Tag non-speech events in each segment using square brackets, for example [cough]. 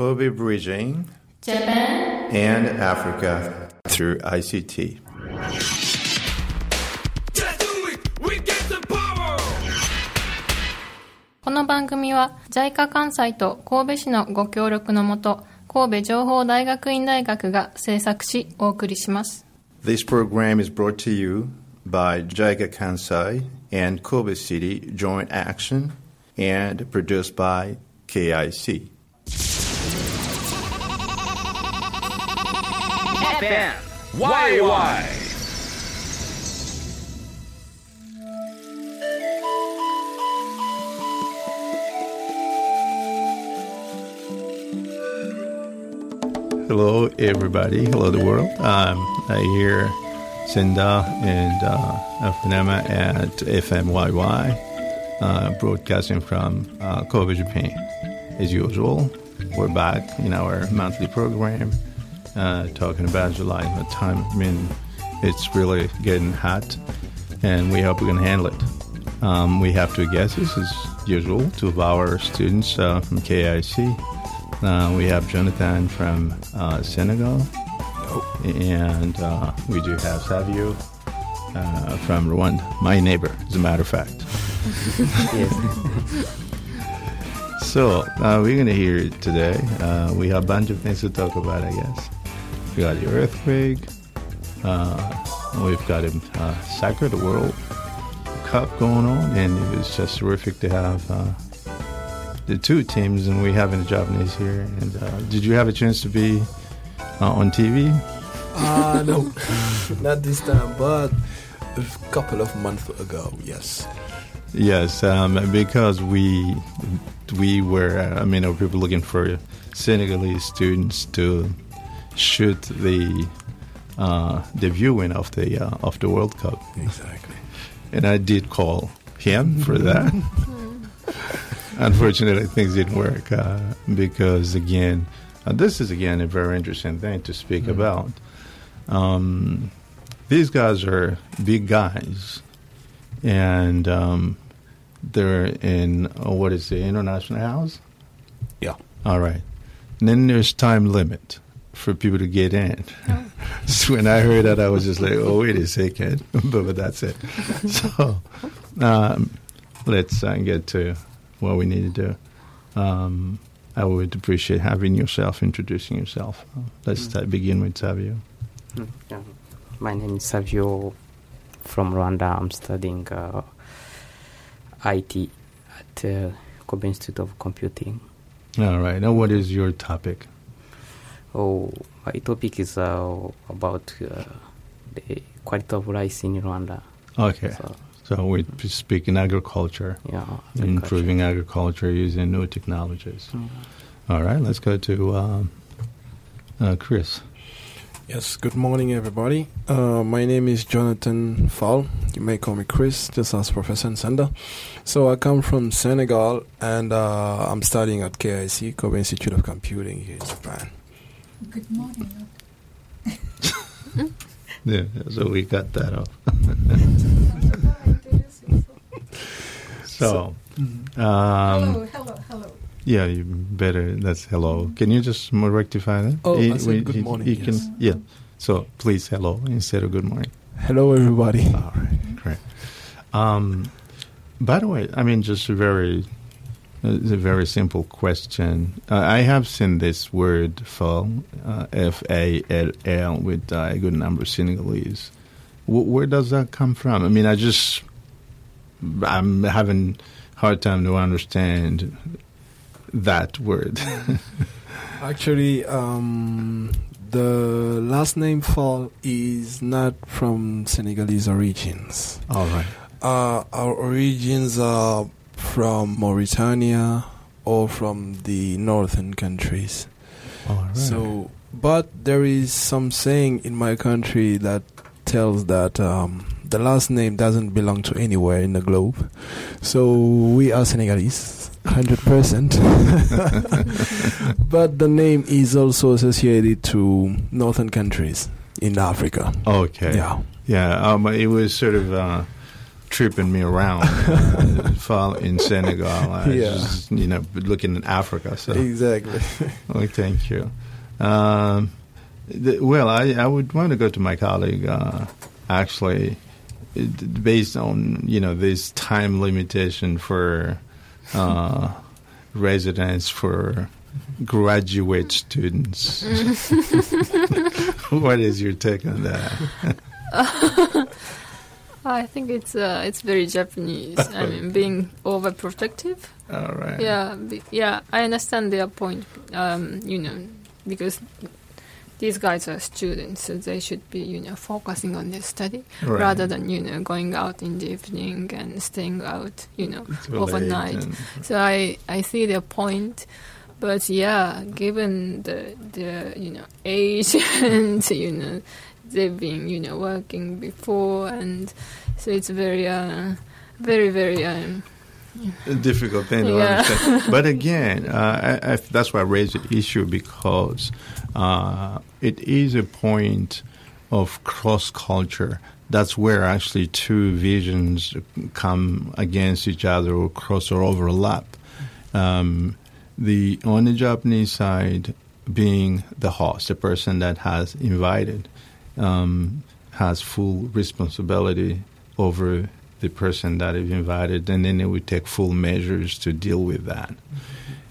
Kobe Bridging Japan and Africa through ICT. Just do it! We get the power! この番組は JICA 関西と神戸市のご協力のもと神戸情報大学院大学が制作しお送りします This program is brought to you by JICA Kansai and Kobe City Joint Action and produced by KIC. FM YY! Hello, everybody. Hello, the world. I'm hear Senda and uh, Afanema at FMYY, uh, broadcasting from uh, Kobe, Japan. As usual, we're back in our monthly program, uh, talking about July. The time, I mean, it's really getting hot, and we hope we can handle it. Um, we have two guests, as usual, two of our students uh, from KIC. Uh, we have Jonathan from uh, Senegal, and uh, we do have Savio uh, from Rwanda, my neighbor, as a matter of fact. [laughs] So uh, we're going to hear it today. Uh, we have a bunch of things to talk about, I guess. We got the earthquake. Uh, we've got a uh, Soccer, the World Cup going on, and it was just terrific to have uh, the two teams, and we have the Japanese here. And uh, did you have a chance to be uh, on TV? Uh, no, [laughs] not this time, but a couple of months ago, yes. Yes, um, because we we were. I mean, there were people looking for Senegalese students to shoot the uh, the viewing of the uh, of the World Cup, Exactly. and I did call him for that. [laughs] Unfortunately, things didn't work uh, because again, uh, this is again a very interesting thing to speak about. Um, these guys are big guys, and um, they're in uh, what is the international house? Yeah. All right. And then there's time limit for people to get in. so [laughs] when I heard that, I was just like, oh, wait a second. [laughs] but, but that's it. [laughs] So um, let's uh, get to what we need to do. Um, I would appreciate having yourself, introducing yourself. Let's start, begin with Savio. Mm, yeah. My name is Savio from Rwanda. I'm studying uh, IT at uh, Kobe Institute of Computing. All right. Now, what is your topic? Oh, my topic is uh, about uh, the quality of rice in Rwanda. Okay. So, So we're speaking agriculture, yeah, improving agriculture using new technologies. Mm. All right, let's go to um, uh, Chris. Yes, good morning, everybody. Uh, my name is Jonathan Fall. You may call me Chris, just as Professor Nsanda. So I come from Senegal, and uh, I'm studying at KIC, Kobe Institute of Computing here in Japan. Good morning. [laughs] Yeah, so we got that off. [laughs] so, hello, um, hello, hello. yeah, you better. That's hello. Can you just more rectify that? Oh, He- I said we- good he- morning, he yes. can, yeah. So please hello instead of good morning. Hello, everybody. All right, great. Um, by the way, I mean, just very, it's a very simple question. Uh, I have seen this word fall, uh, F A L L, with uh, a good number of Senegalese. W- where does that come from? I mean, I just, I'm having hard time to understand that word. [laughs] Actually, um, the last name Fall is not from Senegalese origins. All right. Uh, our origins are from Mauritania or from the northern countries. Right. So, but there is some saying in my country that tells that um, the last name doesn't belong to anywhere in the globe. So we are Senegalese, hundred percent. [laughs] But the name is also associated to northern countries in Africa. okay. Yeah. Yeah, um, it was sort of uh, tripping me around. uh, [laughs] in Senegal, I Yeah. just, you know, looking at Africa. So, Exactly. [laughs] well, thank you. Um, the, well, I, I would want to go to my colleague. Uh, actually, it, based on you know this time limitation for uh, [laughs] residents for graduate students. what is your take on that? I think it's uh, it's very Japanese. I mean, [laughs] being overprotective. All right. Yeah, be, yeah. I understand their point. Um, you know, because these guys are students, so they should be, you know, focusing on their study Right. rather than you know going out in the evening and staying out, you know, overnight. So I I see their point, but yeah, given the the you know age [laughs] and you know they've been you know working before, and so it's very uh very very um a difficult thing to Yeah. understand. [laughs] But again, uh, I, I, that's why I raised the issue because uh, it is a point of cross culture. That's where actually two visions come against each other or cross or overlap. Um, the on the Japanese side, being the host, the person that has invited, um, has full responsibility over the person that is invited, and then they would take full measures to deal with that.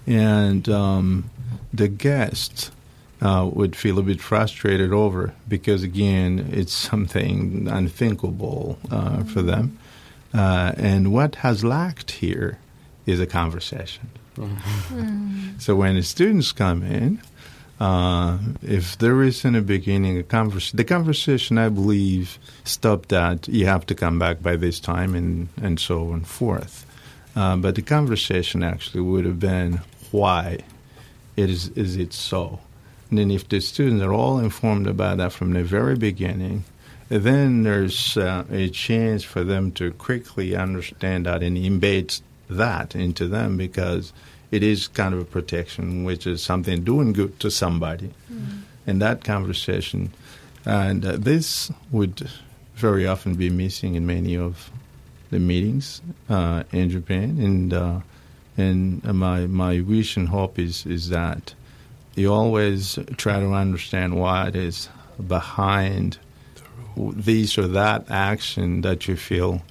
And um, the guest uh, would feel a bit frustrated over because, again, it's something unthinkable uh, for them. Uh, and what has lacked here is a conversation. [laughs] So when the students come in, uh, if there is in the beginning a the conversation I believe stopped at you have to come back by this time and, and so on forth. Uh, but the conversation actually would have been why it is is it so? And then if the students are all informed about that from the very beginning, then there's uh, a chance for them to quickly understand that and embed that into them because it is kind of a protection, which is something doing good to somebody. And that conversation, and uh, this would very often be missing in many of the meetings uh, in Japan. And uh, and my my wish and hope is is that you always try to understand why it is behind this or that action that you feel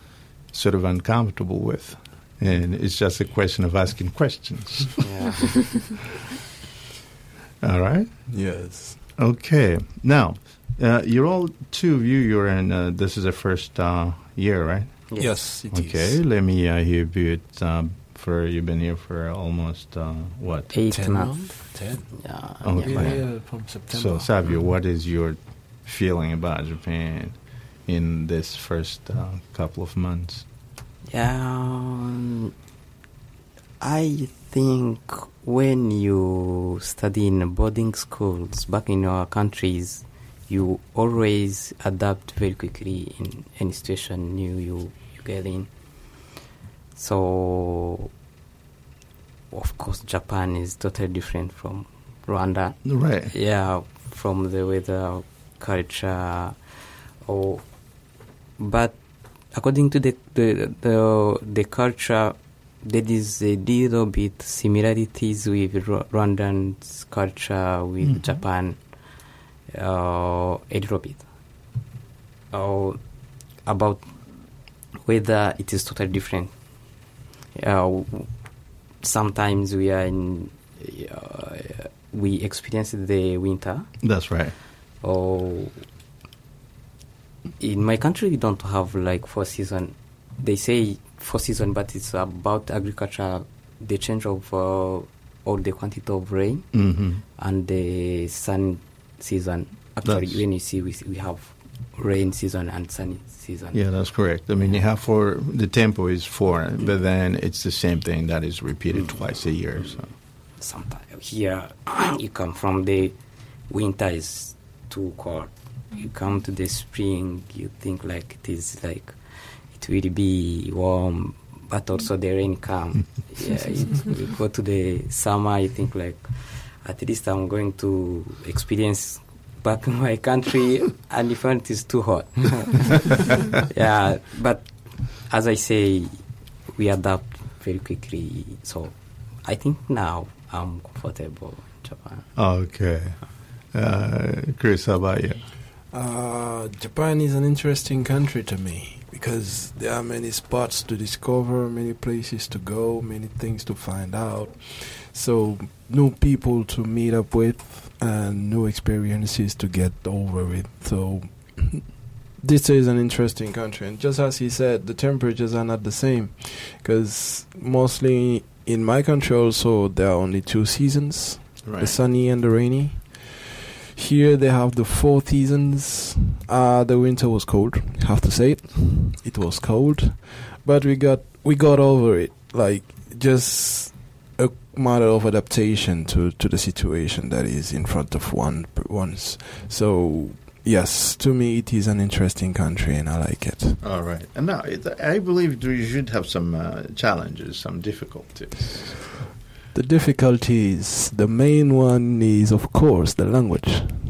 sort of uncomfortable with. And it's just a question of asking questions. Yeah. [laughs] All right? Yes. Okay. Now, uh, you're all, two of you, you're in, uh, this is the first uh, year, right? Yes, it is. Okay. Let me uh, hear a bit um, for, you've been here for almost, uh, what? Eight Ten months. months? Ten. Yeah. Okay. Yeah, yeah. yeah, from September. So, Savio, what is your feeling about Japan in this first uh, couple of months? Um, I think when you study in boarding schools back in our countries, you always adapt very quickly in any situation new you, you get in. So, of course, Japan is totally different from Rwanda. Right. Yeah, from the weather, culture, or but according to the the the, the culture, there is a little bit similarities with Rw- Rwandan's culture with Mhm. Japan, uh, a little bit. Uh, about whether it is totally different. Uh, sometimes we are in, uh, we experience the winter That's right. or in my country we don't have like four season they say four season but it's about agriculture the change of uh, or the quantity of rain Mm-hmm. and the sun season actually That's- when you see we, we have rain season and sunny season Yeah, that's correct. I mean, you have four, the tempo is four, but then it's the same thing that is repeated twice a year. So. sometimes here [clears throat] you come from the winter is too cold you come to the spring you think like it is like it will be warm but also the rain come [laughs] yeah it, you go to the summer you think like at least i'm going to experience back in my country [laughs] and if it is too hot [laughs] yeah but as I say, we adapt very quickly. So I think now I'm comfortable in Japan. Okay. Uh, Chris, how about you? Uh, Japan is an interesting country to me because there are many spots to discover, many places to go, many things to find out. So, new people to meet up with and new experiences to get over with. So, [clears throat] this is an interesting country. And just as he said, the temperatures are not the same because mostly in my country, also, there are only two seasons the sunny and the rainy. Here they have the four seasons. Uh, the winter was cold. Have to say it. It was cold, but we got we got over it. Like just a matter of adaptation to to the situation that is in front of one once. So yes, to me it is an interesting country and I like it. All right. And now, I believe you should have some uh, challenges, some difficulties. The difficulties, the main one is of course the language. [laughs]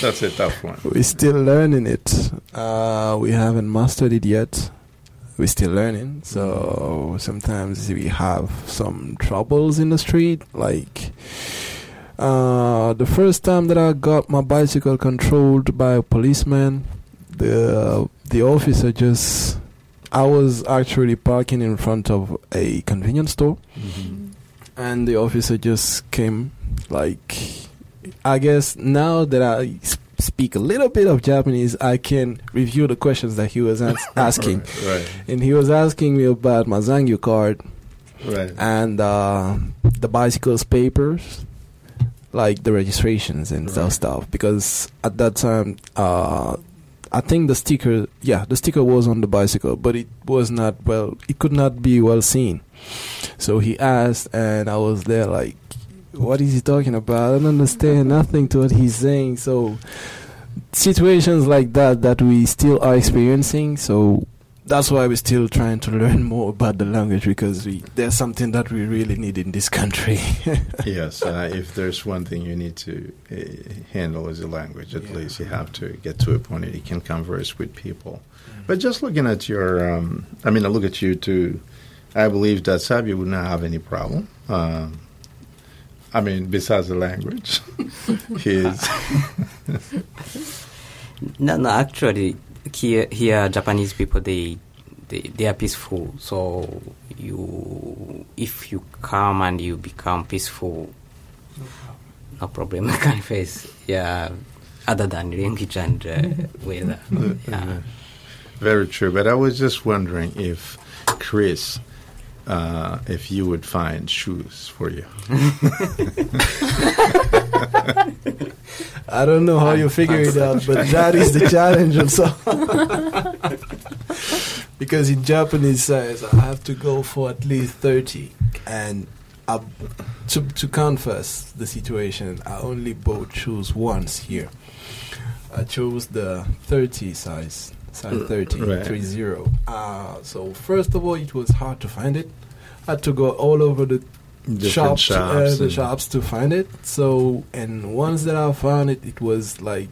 That's a tough one. [laughs] We're still learning it. Uh, we haven't mastered it yet. We're still learning. So sometimes we have some troubles in the street. Like uh, the first time that I got my bicycle controlled by a policeman, the the officer just. I was actually parking in front of a convenience store, and the officer just came like I guess now that I speak a little bit of Japanese, I can review the questions that he was ans- [laughs] asking. Right. And he was asking me about my Zairyu card Right. and uh, the bicycle's papers, like the registrations and Right. stuff, stuff. Because at that time, uh, I think the sticker, yeah, the sticker was on the bicycle, but it was not well. It could not be well seen. So he asked, and I was there like, "What is he talking about? I don't understand nothing to what he's saying." So situations like that that we still are experiencing. So that's why we're still trying to learn [laughs] more about the language because we, there's something that we really need in this country. [laughs] yes, uh, if there's one thing you need to uh, handle is the language. At Yeah. least you have to get to a point that you can converse with people. But just looking at your, um, I mean, I look at you too. I believe that Sabi would not have any problem. Um, I mean, besides the language, [laughs] his No, no. Actually, here, here Japanese people they, they they are peaceful. So you, if you come and you become peaceful, no problem. [laughs] I can face. Yeah, other than language and uh, weather. Yeah. [laughs] very true. But I was just wondering if Chris, uh, if you would find shoes for you. [laughs] I don't know how you figure it out, but that is the [laughs] challenge also. because in Japanese size, I have to go for at least 30. And I, to, to confess the situation, I only bought shoes once here. I chose the 30 size, size 30, right. 30. Uh, so, first of all, it was hard to find it. I had to go all over the Different shops, shops uh, the shops to find it. So, and once that I found it, it was like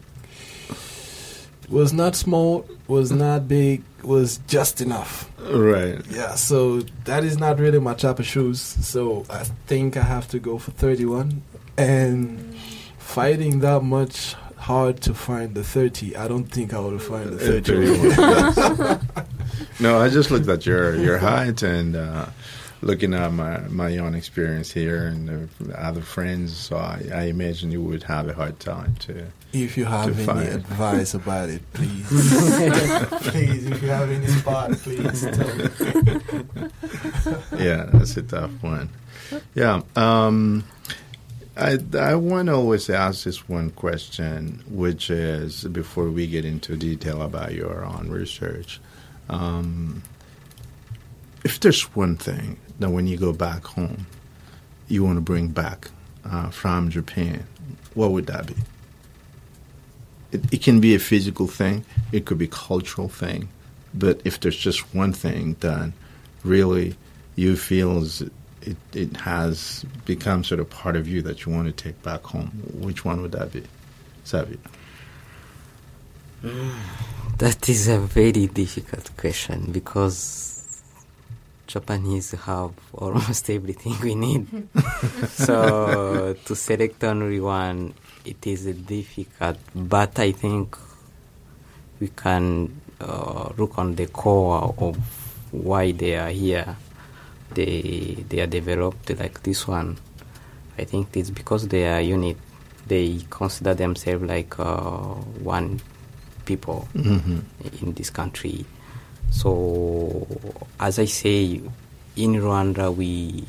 was not small, was not big, was just enough. Right. Yeah, so that is not really my type of shoes. So I think I have to go for 31. And fighting that much hard to find the 30, I don't think I will find the 30. [laughs] no, I just looked at your your height and uh, looking at my my own experience here and the other friends. So I, I imagine you would have a hard time to. If you have any find. advice about it, [laughs] please. please, if you have any spot, please tell me. [laughs] Yeah, that's a tough one. Yeah. Um, I I want to always ask this one question, which is before we get into detail about your own research. Um, if there's one thing that when you go back home, you want to bring back uh, from Japan, what would that be? It, it can be a physical thing, it could be cultural thing, but if there's just one thing that really you feel is it, it has become sort of part of you that you want to take back home, which one would that be? Savi? [sighs] That is a very difficult question because Japanese have almost [laughs] everything we need. [laughs] so to select only one, it is difficult. But I think we can uh, look on the core of why they are here. They they are developed like this one. I think it's because they are unit. They consider themselves like uh, one people hmm in this country. So, as I say, in Rwanda we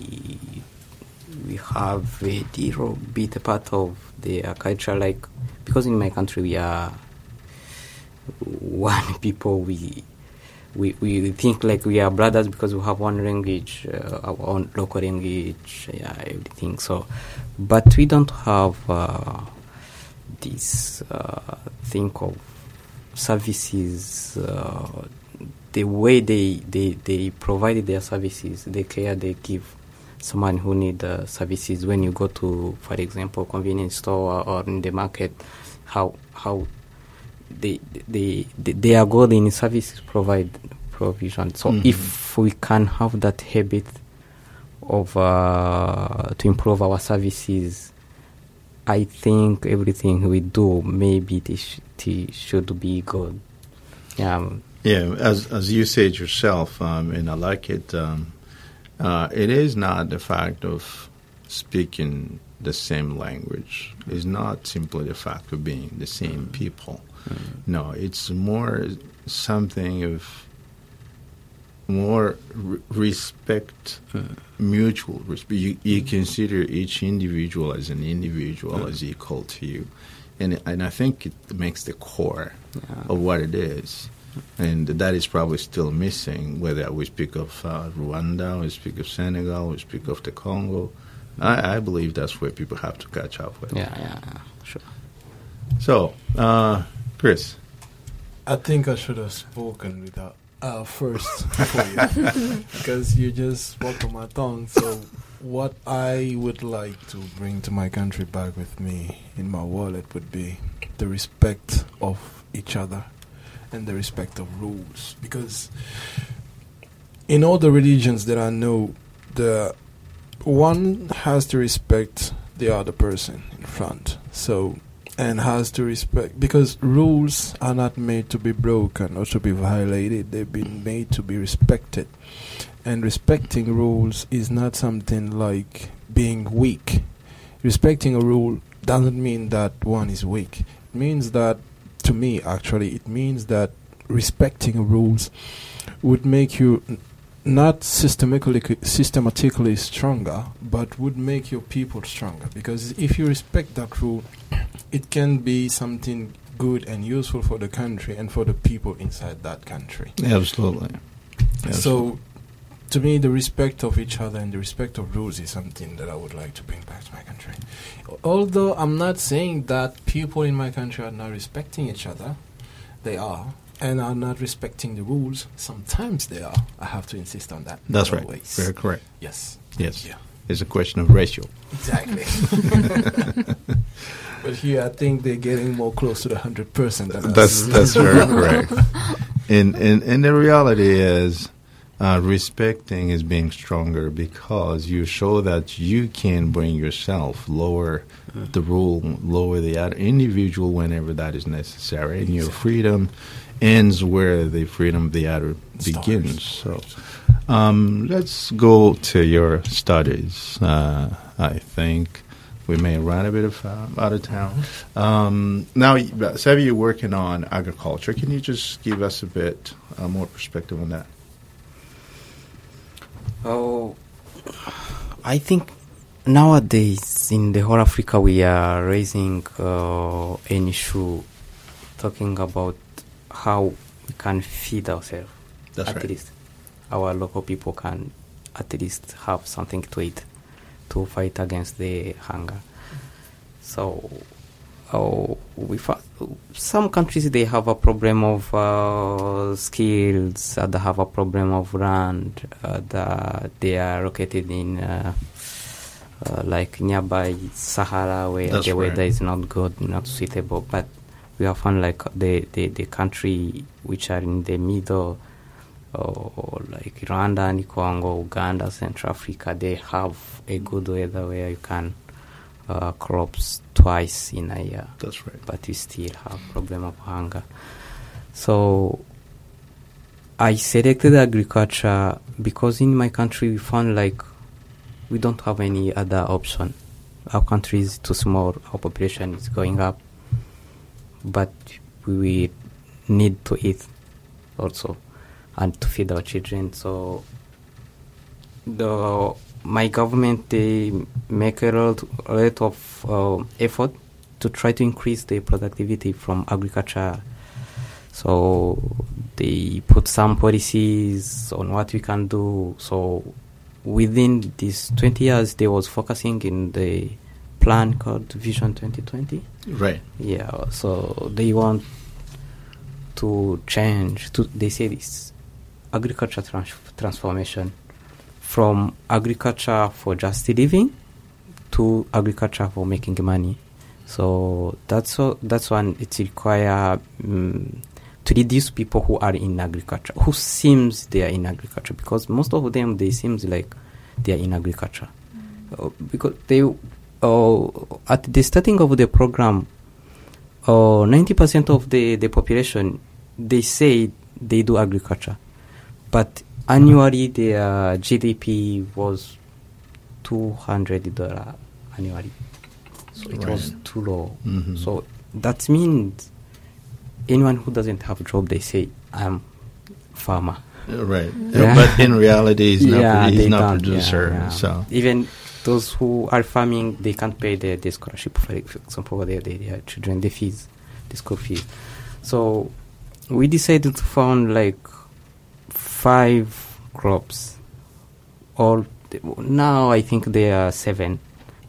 we have a little bit a part of their culture, like because in my country we are [laughs] one people. We we we think like we are brothers because we have one language, uh, our own local language, yeah, everything. So, but we don't have uh, this uh, think of services, uh, the way they, they, they provided their services, the care they give someone who need services when you go to, for example, convenience store or in the market, how how they they they, they are good in services provide provision. So Mhm. if we can have that habit of uh, to improve our services, I think everything we do maybe it, sh- it should be good. Yeah, Yeah, as as you said yourself, um, and I like it. Um, uh, it is not the fact of speaking the same language. It's not simply the fact of being the same people. No, it's more something of more re- respect, mutual respect. You, you consider each individual as an individual, as equal to you, and and I think it makes the core yeah. of what it is. And that is probably still missing, whether we speak of uh, Rwanda, we speak of Senegal, we speak of the Congo. I, I believe that's where people have to catch up with. yeah, yeah, yeah, sure. So, uh, Chris, I think I should have spoken without uh, first [laughs] for you because you just walked on my tongue. So, what I would like to bring to my country back with me in my wallet would be the respect of each other and the respect of rules. Because in all the religions that I know, the one has to respect the other person in front. So and has to respect because rules are not made to be broken or to be violated. They've been made to be respected. And respecting rules is not something like being weak. Respecting a rule doesn't mean that one is weak. It means that to me actually it means that respecting rules would make you n- not systematically systematically stronger but would make your people stronger. Because if you respect that rule it can be something good and useful for the country and for the people inside that country. absolutely. So, to me, the respect of each other and the respect of rules is something that I would like to bring back to my country. Although I'm not saying that people in my country are not respecting each other, they are. And are not respecting the rules. Sometimes they are. I have to insist on that. that's right. always. Very correct. Yes. Yes. Yeah. It's a question of ratio. Exactly. [laughs] [laughs] but here, I think they're getting more close to the hundred percent That's that's very correct. And and and the reality is, uh, respecting is being stronger because you show that you can bring yourself lower the rule, lower the other individual whenever that is necessary, and your freedom ends where the freedom of the other begins. So. Um, let's go to your studies. Uh, I think we may run a bit of uh, out of town. Um, now, Savvy, you're working on agriculture. Can you just give us a bit uh, more perspective on that? Oh, I think nowadays in the whole Africa we are raising uh, an issue talking about how we can feed ourselves. That's at right. least our local people can at least have something to eat to fight against the hunger. So, oh, we fa- some countries they have a problem of uh, skills, uh, they have a problem of land, uh, the, they are located in uh, uh, like nearby Sahara where That's the right. weather is not good, not suitable. But we have found like the, the, the country which are in the middle, or like Rwanda and Congo, Uganda, Central Africa, they have a good weather where you can uh, crops twice in a year, That's right. but you still have problem of hunger. So I selected agriculture because in my country we found like we don't have any other option. Our country is too small, our population is going up, but we need to eat also and to feed our children. So the my government they make a lot, a lot of uh, effort to try to increase the productivity from agriculture. So they put some policies on what we can do. So within these 20 years, they was focusing in the plan called Vision 2020. Right. Yeah, so they want to change. To they say this agriculture trans- transformation from agriculture for just living to agriculture for making money. So that's o- that's one. It require um, to reduce people who are in agriculture, who seems they are in agriculture, because most of them they seems like they are in agriculture, Uh, because they uh, at the starting of the program uh, 90% of the, the population they say they do agriculture but annually their gdp was 200 dollar annually so it was too low Mhm. so that means anyone who doesn't have a job they say i'm farmer Uh, Right. [laughs] Yeah. But in reality, he's not, Yeah, he's not producer. yeah. So, even those who are farming, they can't pay their, their scholarship, for example, for their, their, their children, the fees, the school fees. So we decided to found like five crops. All now, I think there are seven.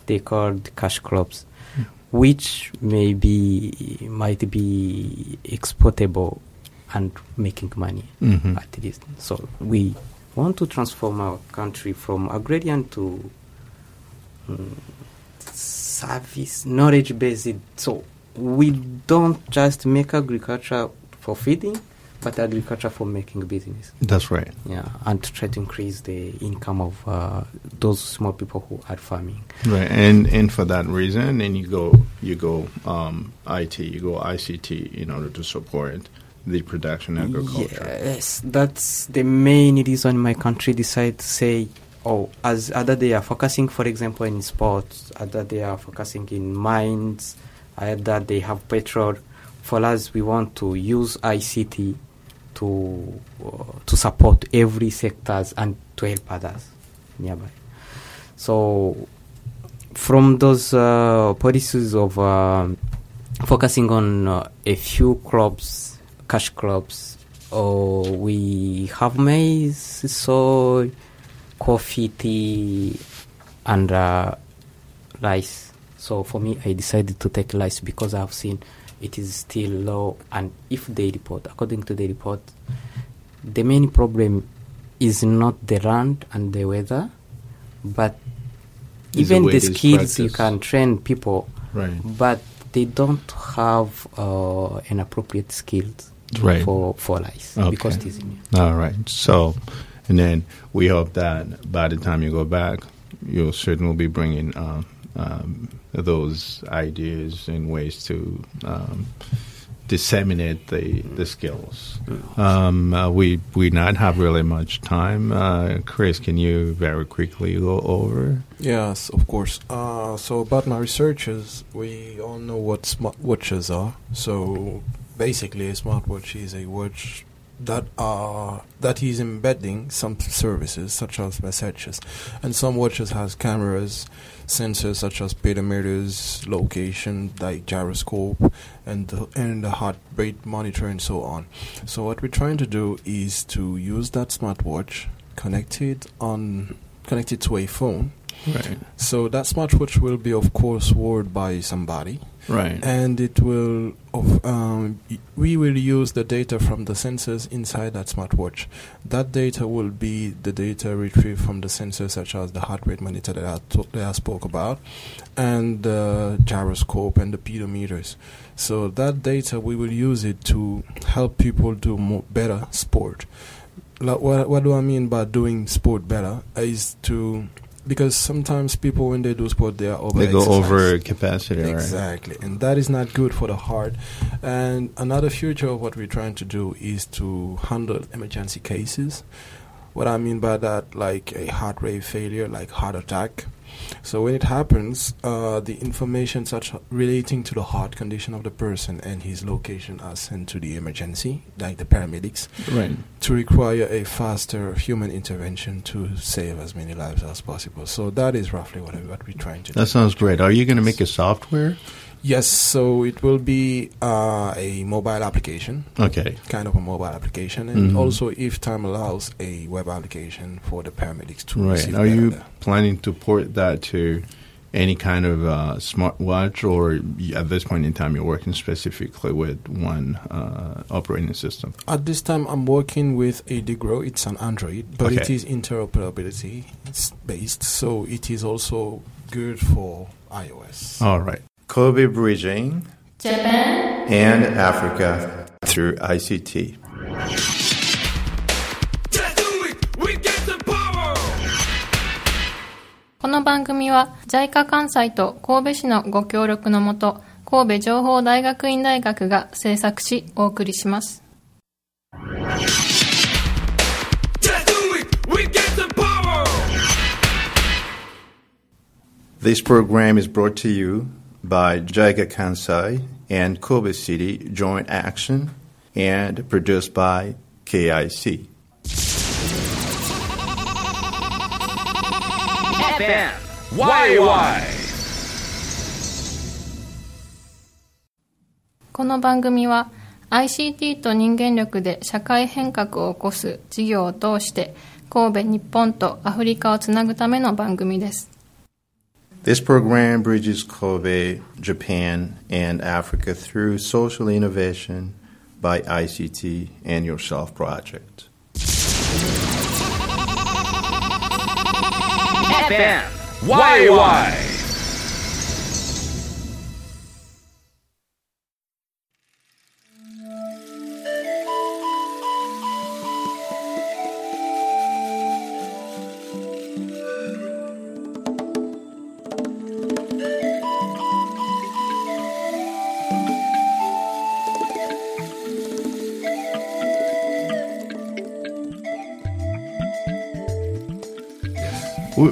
They called cash crops, which maybe might be exportable and making money Mhm. at least. So we want to transform our country from agrarian to mm, service knowledge based. So we don't just make agriculture for feeding, but agriculture for making business. that's right. Yeah, and to try to increase the income of uh, those small people who are farming. Right, and and for that reason, then you go you go um, IT, you go ICT in order to support the production agriculture. Yes, that's the main reason my country decided to say, oh, as other they are focusing, for example, in sports, other they are focusing in mines, other they have petrol. For us, we want to use ICT to uh, to support every sectors and to help others nearby. So, from those uh, policies of um focusing on uh, a few crops, cash crops, or we have maize, soy, coffee, tea, and uh, rice. So for me, I decided to take rice because I've seen it is still low. And if they report, according to the report, the main problem is not the land and the weather, but Is even the skills you can train people, Right, but they don't have uh, an appropriate skills right. for for rice Okay. because it is new. All right. So, and then we hope that by the time you go back, you'll certainly be bringing um, um, those ideas and ways to um, disseminate the the skills. Um, uh, we we not have really much time. Uh, Chris, can you very quickly go over? Yes, of course. Uh, so about my researches, we all know what smartwatches are. So basically, a smartwatch is a watch that are that is embedding some services such as messages, and some watches has cameras, sensors such as pedometers, location, like gyroscope, and the, and the heart rate monitor, and so on. So what we're trying to do is to use that smartwatch, connect it on connect it to a phone Right. So that smartwatch will be, of course, worn by somebody, Right. and it will. Of, um, we will use the data from the sensors inside that smartwatch. That data will be the data retrieved from the sensors, such as the heart rate monitor that I, that I spoke about, and the gyroscope and the pedometers. So that data we will use it to help people do more, better sport. Like, what, what do I mean by doing sport better? Is to because sometimes people when they do sport they are over They go over capacity, right? Exactly, and that is not good for the heart. And another future of what we're trying to do is to handle emergency cases. What I mean by that, like a heart rate failure, like heart attack. So when it happens, uh, the information such relating to the heart condition of the person and his location are sent to the emergency, like the paramedics, Right. to require a faster human intervention to save as many lives as possible. So that is roughly what, what we're trying to do. That sounds great. Are you going to make a software? Yes, so it will be uh, a mobile application, Okay. kind of a mobile application, and Mhm. also, if time allows, a web application for the paramedics to Right. receive Are you planning to port that to any kind of uh, smartwatch, or at this point in time you're working specifically with one uh, operating system? At this time, I'm working with a Digro. It's an Android, but it Okay. is interoperability it's based, so it is also good for iOS. All right. Kobe bridging Japan and Africa through ICT. Let's do it! We get the power! この番組は JICA 関西と神戸市のご協力のもと神戸情報大学院大学が制作しお送りします Let's do it! We get the power! This program is brought to you by JICA Kansai and Kobe City Joint Action and produced by KIC. FM YY この番組は ICT と人間力で社会変革を起こす事業を通して神戸日本とアフリカをつなぐための番組です This program bridges Kobe, Japan, and Africa through social innovation by ICT and Yourself Project. FM YY「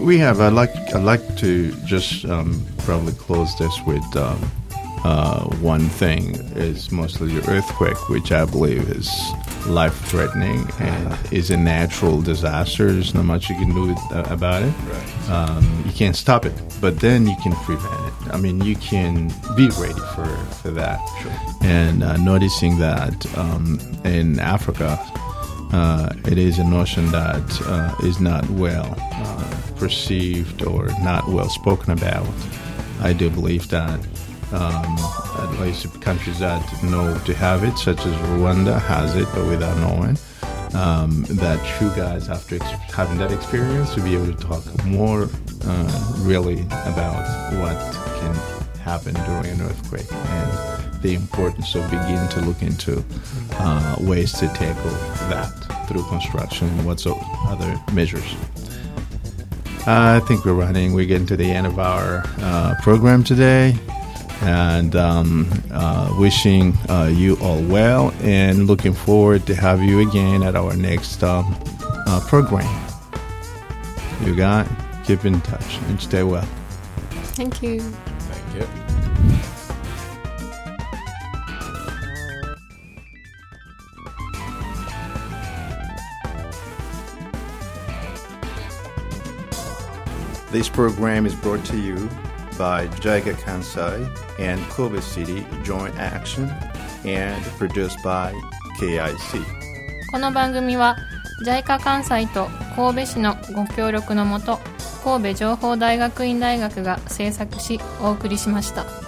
We, have. I'd like. I'd like to just um, probably close this with um, uh, one thing. Is mostly the earthquake, which I believe is life-threatening and is a natural disaster. There's not much you can do uh, about it. Um, you can't stop it, but then you can prevent it. I mean, you can be ready for for that. And uh, noticing that um, in Africa uh, it is a notion that uh, is not well uh, perceived or not well spoken about. I do believe that um, at least countries that know to have it, such as Rwanda, has it, but without knowing. Um, that you guys, after ex- having that experience, to be able to talk more uh, really about what can happen during an earthquake and the importance of beginning to look into uh, ways to tackle that through construction and what's other measures. I think we're running. We're getting to the end of our uh, program today, and um, uh, wishing uh, you all well, and looking forward to have you again at our next um, uh, program. You got keep in touch and stay well. Thank you Thank you. This program is brought to you by JICA Kansai and Kobe City Joint Action and produced by KIC. この番組は JICA 関西と神戸市のご協力のもと神戸情報大学院大学が制作しお送りしました。